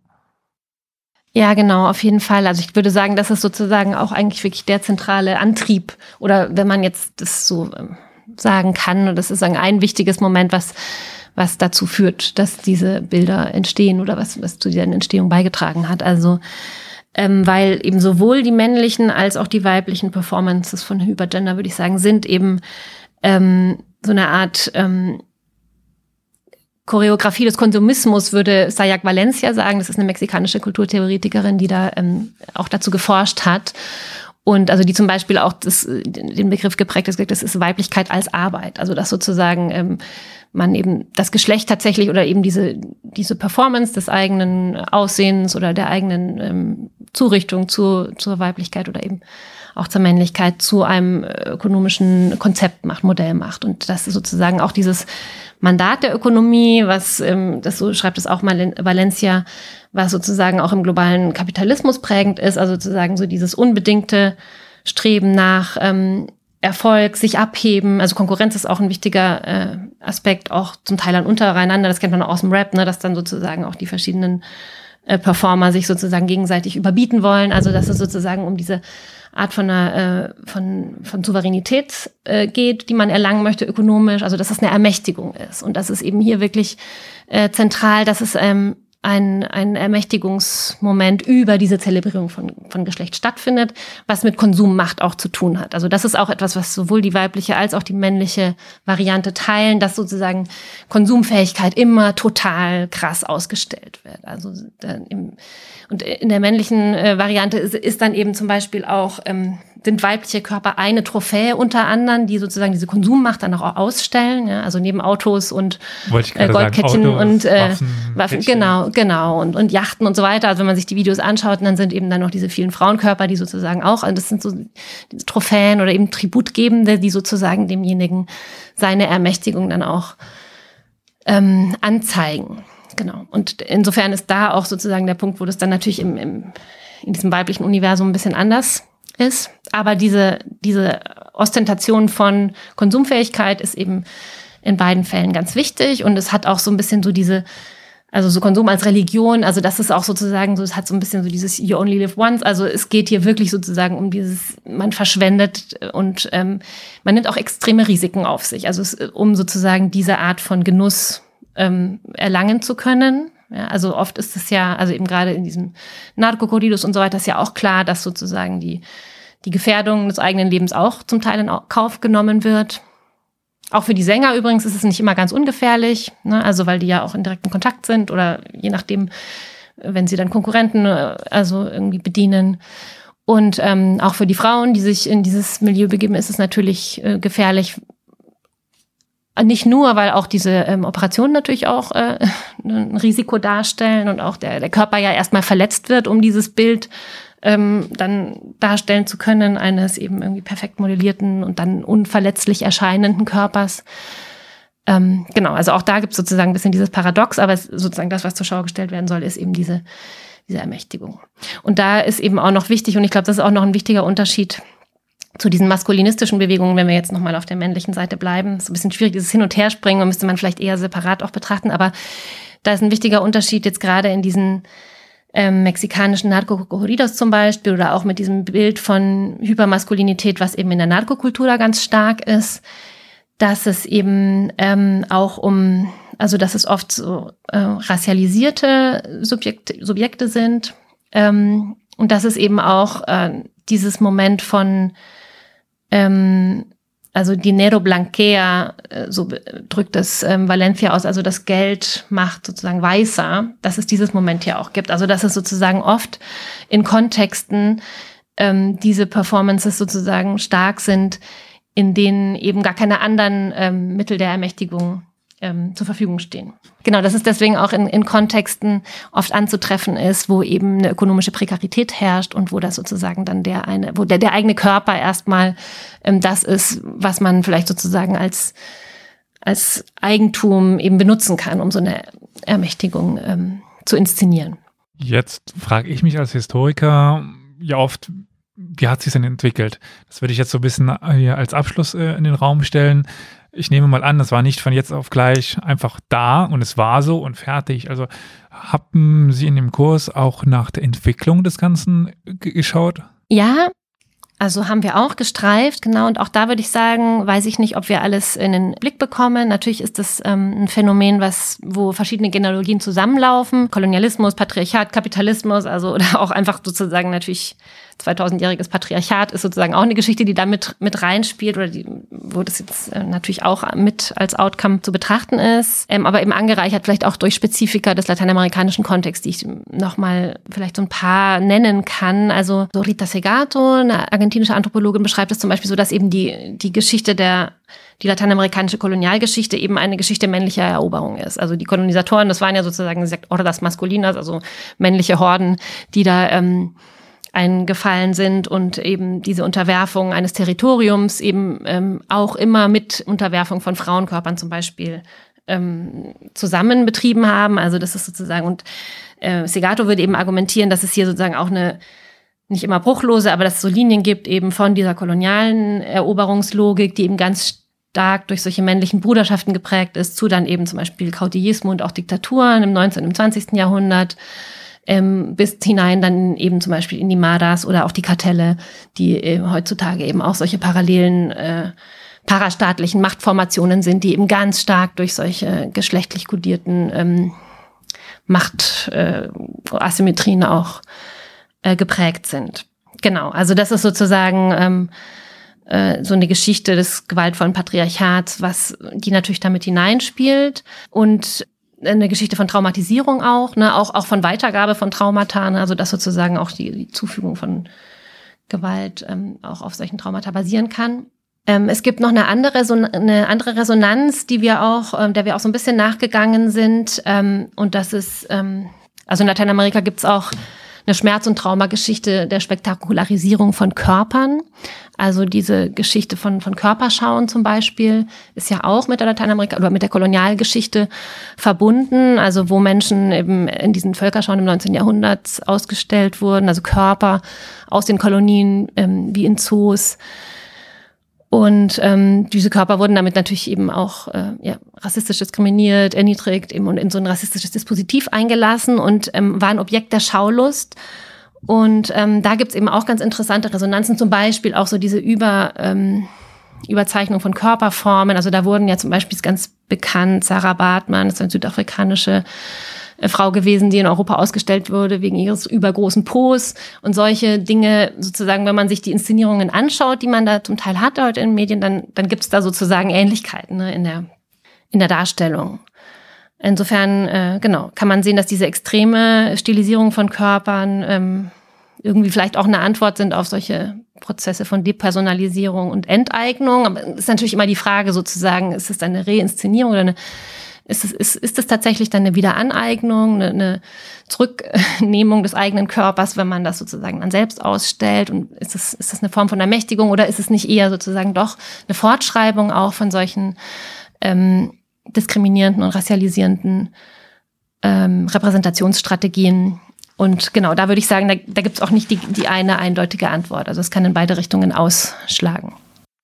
S2: Ja, genau, auf jeden Fall. Also ich würde sagen, das ist sozusagen auch eigentlich wirklich der zentrale Antrieb oder wenn man jetzt das so ähm, sagen kann, und das ist ein wichtiges Moment, was was dazu führt, dass diese Bilder entstehen oder was, was zu dieser Entstehung beigetragen hat. Also ähm, weil eben sowohl die männlichen als auch die weiblichen Performances von Hypergender, würde ich sagen, sind eben ähm, so eine Art ähm, Choreografie des Konsumismus würde Sayak Valencia sagen. Das ist eine mexikanische Kulturtheoretikerin, die da ähm, auch dazu geforscht hat. Und also die zum Beispiel auch das, den Begriff geprägt ist, das ist Weiblichkeit als Arbeit. Also dass sozusagen ähm, man eben das Geschlecht tatsächlich oder eben diese, diese Performance des eigenen Aussehens oder der eigenen ähm, Zurichtung zu, zur Weiblichkeit oder eben auch zur Männlichkeit zu einem ökonomischen Konzept macht, Modell macht. Und das ist sozusagen auch dieses Mandat der Ökonomie, was, ähm, das so schreibt es auch mal Valencia, was sozusagen auch im globalen Kapitalismus prägend ist, also sozusagen so dieses unbedingte Streben nach ähm, Erfolg, sich abheben. Also Konkurrenz ist auch ein wichtiger äh, Aspekt, auch zum Teil an untereinander. Das kennt man auch aus dem Rap, ne, dass dann sozusagen auch die verschiedenen äh, Performer sich sozusagen gegenseitig überbieten wollen. Also dass es sozusagen um diese Art von, einer, äh, von, von Souveränität äh, geht, die man erlangen möchte ökonomisch, also dass es eine Ermächtigung ist. Und das ist eben hier wirklich zentral, dass es ähm, ein, ein Ermächtigungsmoment über diese Zelebrierung von, von Geschlecht stattfindet, was mit Konsummacht auch zu tun hat. Also das ist auch etwas, was sowohl die weibliche als auch die männliche Variante teilen, dass sozusagen Konsumfähigkeit immer total krass ausgestellt wird. Also im, und in der männlichen äh, Variante ist, ist dann eben zum Beispiel auch ähm, sind weibliche Körper eine Trophäe unter anderem, die sozusagen diese Konsummacht dann auch ausstellen. Ja? Also neben Autos und äh, Goldkettchen sagen, Autos, und äh, Waffen, Waffen genau, genau und, und Yachten und so weiter. Also wenn man sich die Videos anschaut, dann sind eben dann noch diese vielen Frauenkörper, die sozusagen auch, also das sind so Trophäen oder eben Tributgebende, die sozusagen demjenigen seine Ermächtigung dann auch ähm, anzeigen. genau. Und insofern ist da auch sozusagen der Punkt, wo das dann natürlich im, im, in diesem weiblichen Universum ein bisschen anders ist. Aber diese, diese Ostentation von Konsumfähigkeit ist eben in beiden Fällen ganz wichtig. Und es hat auch so ein bisschen so diese, also so Konsum als Religion, also das ist auch sozusagen so, es hat so ein bisschen so dieses You only live once. Also es geht hier wirklich sozusagen um dieses, man verschwendet und ähm, man nimmt auch extreme Risiken auf sich. Also es, um sozusagen diese Art von Genuss ähm, erlangen zu können. Ja, also oft ist es ja, also eben gerade in diesem Narkokorridus und so weiter ist ja auch klar, dass sozusagen die, die Gefährdung des eigenen Lebens auch zum Teil in Kauf genommen wird. Auch für die Sänger übrigens ist es nicht immer ganz ungefährlich, ne? also weil die ja auch in direktem Kontakt sind oder je nachdem, wenn sie dann Konkurrenten äh, also irgendwie bedienen. Und ähm, auch für die Frauen, die sich in dieses Milieu begeben, ist es natürlich äh, gefährlich, nicht nur, weil auch diese ähm, Operationen natürlich auch äh, ein Risiko darstellen und auch der, der Körper ja erstmal verletzt wird, um dieses Bild ähm, dann darstellen zu können, eines eben irgendwie perfekt modellierten und dann unverletzlich erscheinenden Körpers. Ähm, genau, also auch da gibt es sozusagen ein bisschen dieses Paradox, aber sozusagen das, was zur Schau gestellt werden soll, ist eben diese, diese Ermächtigung. Und da ist eben auch noch wichtig, und ich glaube, das ist auch noch ein wichtiger Unterschied zu diesen maskulinistischen Bewegungen, wenn wir jetzt nochmal auf der männlichen Seite bleiben, ist ein bisschen schwierig, dieses Hin- und Herspringen, müsste man vielleicht eher separat auch betrachten, aber da ist ein wichtiger Unterschied jetzt gerade in diesen ähm, mexikanischen Narco-Corridos zum Beispiel oder auch mit diesem Bild von Hypermaskulinität, was eben in der Narkokultur ganz stark ist, dass es eben ähm, auch um, also dass es oft so äh, racialisierte Subjekte, Subjekte sind ähm, und dass es eben auch äh, dieses Moment von ähm, also Dinero blanquea, äh, so drückt es ähm, Valencia aus, also das Geld macht sozusagen weißer, dass es dieses Moment hier auch gibt. Also dass es sozusagen oft in Kontexten ähm, diese Performances sozusagen stark sind, in denen eben gar keine anderen ähm, Mittel der Ermächtigung ähm, zur Verfügung stehen. Genau, dass es deswegen auch in, in Kontexten oft anzutreffen ist, wo eben eine ökonomische Prekarität herrscht und wo das sozusagen dann der eine, wo der, der eigene Körper erstmal ähm, das ist, was man vielleicht sozusagen als, als Eigentum eben benutzen kann, um so eine Ermächtigung ähm, zu inszenieren.
S1: Jetzt frage ich mich als Historiker ja oft, wie hat sich denn entwickelt? Das würde ich jetzt so ein bisschen äh, als Abschluss äh, in den Raum stellen ich nehme mal an, das war nicht von jetzt auf gleich einfach da und es war so und fertig. Also haben Sie in dem Kurs auch nach der Entwicklung des Ganzen geschaut?
S2: Ja, also haben wir auch gestreift, genau. Und auch da würde ich sagen, weiß ich nicht, ob wir alles in den Blick bekommen. Natürlich ist das ähm, ein Phänomen, was, wo verschiedene Genealogien zusammenlaufen. Kolonialismus, Patriarchat, Kapitalismus, also oder auch einfach sozusagen natürlich 2000-jähriges Patriarchat ist sozusagen auch eine Geschichte, die da mit, mit reinspielt oder die, wo das jetzt äh, natürlich auch mit als Outcome zu betrachten ist, ähm, aber eben angereichert vielleicht auch durch Spezifika des lateinamerikanischen Kontexts, die ich nochmal vielleicht so ein paar nennen kann. Also so Rita Segato, eine argentinische Anthropologin, beschreibt es zum Beispiel so, dass eben die, die Geschichte der die lateinamerikanische Kolonialgeschichte eben eine Geschichte männlicher Eroberung ist. Also die Kolonisatoren, das waren ja sozusagen, sie sagt, Hordas Masculinas, also männliche Horden, die da ähm, eingefallen sind und eben diese Unterwerfung eines Territoriums eben ähm, auch immer mit Unterwerfung von Frauenkörpern zum Beispiel ähm, zusammen betrieben haben. Also das ist sozusagen, und äh, Segato würde eben argumentieren, dass es hier sozusagen auch eine nicht immer bruchlose, aber dass es so Linien gibt eben von dieser kolonialen Eroberungslogik, die eben ganz stark durch solche männlichen Bruderschaften geprägt ist, zu dann eben zum Beispiel Kautillismo und auch Diktaturen im 19. und 20. Jahrhundert ähm, bis hinein dann eben zum Beispiel in die Madas oder auch die Kartelle, die äh, heutzutage eben auch solche parallelen äh, parastaatlichen Machtformationen sind, die eben ganz stark durch solche geschlechtlich kodierten ähm, Machtasymmetrien äh, auch äh, geprägt sind. Genau, also das ist sozusagen ähm, äh, so eine Geschichte des gewaltvollen Patriarchats, was die natürlich damit hineinspielt. Und eine Geschichte von Traumatisierung auch, ne, auch, auch von Weitergabe von Traumata, ne, also dass sozusagen auch die, die Zufügung von Gewalt ähm, auch auf solchen Traumata basieren kann. Ähm, es gibt noch eine andere, so eine andere Resonanz, die wir auch, ähm, der wir auch so ein bisschen nachgegangen sind. Ähm, und das ist, ähm, also in Lateinamerika gibt es auch eine Schmerz- und Traumageschichte der Spektakularisierung von Körpern. Also diese Geschichte von, von Körperschauen zum Beispiel ist ja auch mit der Lateinamerika oder mit der Kolonialgeschichte verbunden. Also wo Menschen eben in diesen Völkerschauen im 19. Jahrhundert ausgestellt wurden, also Körper aus den Kolonien ähm, wie in Zoos. Und ähm, diese Körper wurden damit natürlich eben auch äh, ja, rassistisch diskriminiert, erniedrigt eben und in so ein rassistisches Dispositiv eingelassen und ähm, waren Objekt der Schaulust. Und ähm, da gibt's eben auch ganz interessante Resonanzen, zum Beispiel auch so diese Über, ähm, Überzeichnung von Körperformen. Also da wurden ja zum Beispiel ganz bekannt Sarah Bartmann, das ist eine südafrikanische Frau gewesen, die in Europa ausgestellt wurde wegen ihres übergroßen Pos und solche Dinge sozusagen, wenn man sich die Inszenierungen anschaut, die man da zum Teil hat heute in den Medien, dann, dann gibt es da sozusagen Ähnlichkeiten ne, in, der, in der Darstellung. Insofern, äh, genau, kann man sehen, dass diese extreme Stilisierung von Körpern ähm, irgendwie vielleicht auch eine Antwort sind auf solche Prozesse von Depersonalisierung und Enteignung. Aber es ist natürlich immer die Frage sozusagen, ist es eine Reinszenierung oder eine ist es, ist, ist es tatsächlich dann eine Wiederaneignung, eine, eine Zurücknehmung des eigenen Körpers, wenn man das sozusagen dann selbst ausstellt? Und ist es, ist das eine Form von Ermächtigung oder ist es nicht eher sozusagen doch eine Fortschreibung auch von solchen ähm, diskriminierenden und racialisierenden ähm, Repräsentationsstrategien? Und genau, da würde ich sagen, da, da gibt es auch nicht die, die eine eindeutige Antwort. Also es kann in beide Richtungen ausschlagen.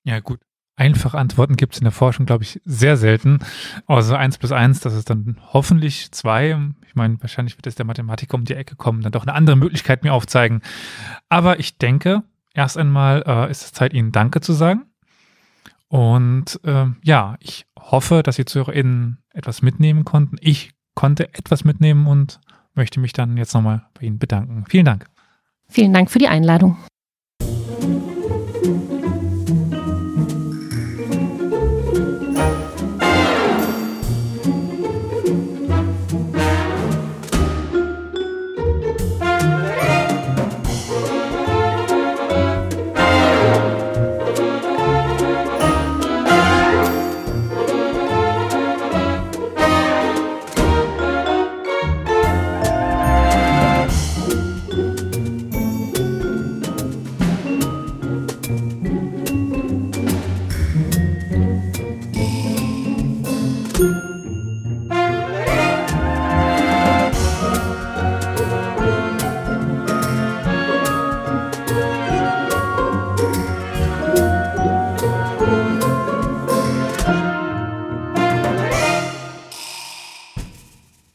S1: Ja, gut einfache Antworten gibt es in der Forschung, glaube ich, sehr selten. Also eins plus eins, das ist dann hoffentlich zwei. Ich meine, wahrscheinlich wird es der Mathematiker um die Ecke kommen, dann doch eine andere Möglichkeit mir aufzeigen. Aber ich denke, erst einmal äh, ist es Zeit, Ihnen Danke zu sagen. Und äh, ja, ich hoffe, dass Sie ZuhörerInnen etwas mitnehmen konnten. Ich konnte etwas mitnehmen und möchte mich dann jetzt nochmal bei Ihnen bedanken. Vielen Dank.
S2: Vielen Dank für die Einladung.